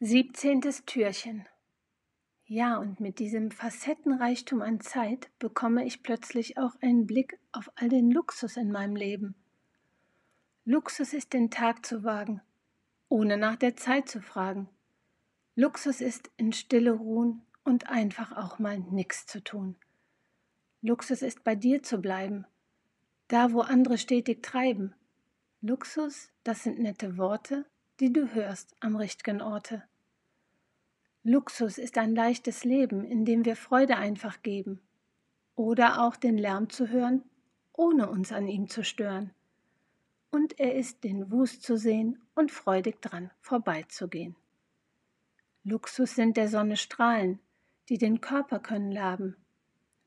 Siebzehntes Türchen. Ja, und mit diesem Facettenreichtum an Zeit bekomme ich plötzlich auch einen Blick auf all den Luxus in meinem Leben. Luxus ist den Tag zu wagen, ohne nach der Zeit zu fragen. Luxus ist in Stille ruhen und einfach auch mal nichts zu tun. Luxus ist bei dir zu bleiben, da wo andere stetig treiben. Luxus, das sind nette Worte, die du hörst am richtigen Orte. Luxus ist ein leichtes Leben, in dem wir Freude einfach geben. Oder auch den Lärm zu hören, ohne uns an ihm zu stören. Und er ist den Wust zu sehen und freudig dran vorbeizugehen. Luxus sind der Sonne Strahlen, die den Körper können laben.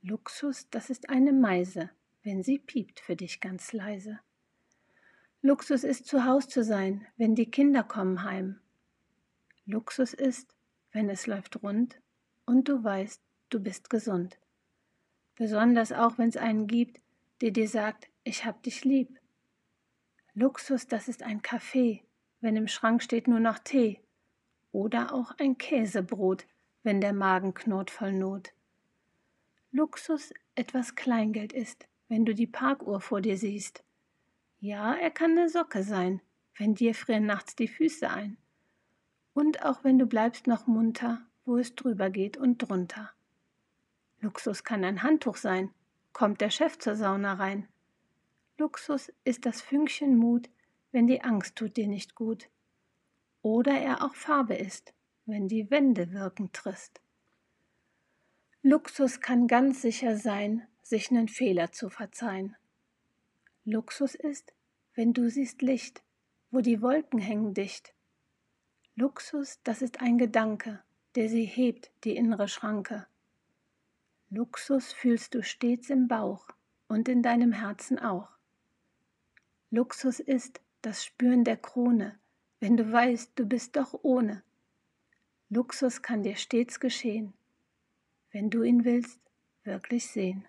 Luxus, das ist eine Meise, wenn sie piept für dich ganz leise. Luxus ist zu Haus zu sein, wenn die Kinder kommen heim. Luxus ist, wenn es läuft rund und du weißt, du bist gesund. Besonders auch, wenn es einen gibt, der dir sagt, ich hab dich lieb. Luxus, das ist ein Kaffee, wenn im Schrank steht nur noch Tee. Oder auch ein Käsebrot, wenn der Magen knurrt voll Not. Luxus etwas Kleingeld ist, wenn du die Parkuhr vor dir siehst ja, er kann eine Socke sein, wenn dir frieren nachts die Füße ein. Und auch wenn du bleibst noch munter, wo es drüber geht und drunter. Luxus kann ein Handtuch sein, kommt der Chef zur Sauna rein. Luxus ist das Fünkchen Mut, wenn die Angst tut dir nicht gut. Oder er auch Farbe ist, wenn die Wände wirken trist. Luxus kann ganz sicher sein, sich nen Fehler zu verzeihen. Luxus ist, wenn du siehst Licht, wo die Wolken hängen dicht. Luxus, das ist ein Gedanke, der sie hebt, die innere Schranke. Luxus fühlst du stets im Bauch und in deinem Herzen auch. Luxus ist das Spüren der Krone, wenn du weißt, du bist doch ohne. Luxus kann dir stets geschehen, wenn du ihn willst wirklich sehen.